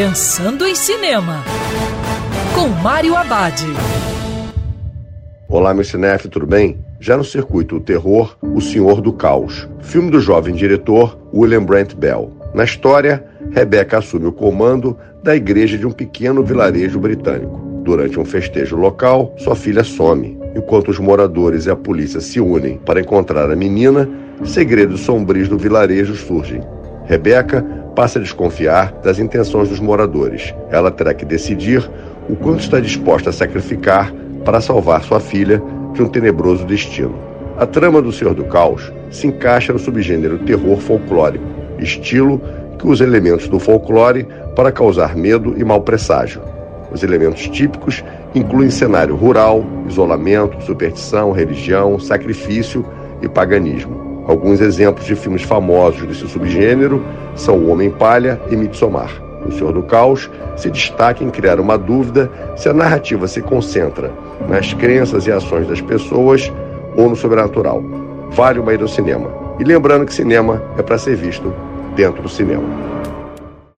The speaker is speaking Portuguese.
Pensando em Cinema, com Mário Abad. Olá, meu cinef, tudo bem? Já no circuito O Terror, O Senhor do Caos, filme do jovem diretor William Brent Bell. Na história, Rebecca assume o comando da igreja de um pequeno vilarejo britânico. Durante um festejo local, sua filha some. Enquanto os moradores e a polícia se unem para encontrar a menina, segredos sombrios do vilarejo surgem. Rebeca passa a desconfiar das intenções dos moradores. Ela terá que decidir o quanto está disposta a sacrificar para salvar sua filha de um tenebroso destino. A trama do Senhor do Caos se encaixa no subgênero terror folclórico, estilo que usa elementos do folclore para causar medo e mau presságio. Os elementos típicos incluem cenário rural, isolamento, superstição, religião, sacrifício e paganismo. Alguns exemplos de filmes famosos desse subgênero são O Homem-Palha e Midsommar. O Senhor do Caos se destaca em criar uma dúvida se a narrativa se concentra nas crenças e ações das pessoas ou no sobrenatural. Vale uma ida ao cinema. E lembrando que cinema é para ser visto dentro do cinema.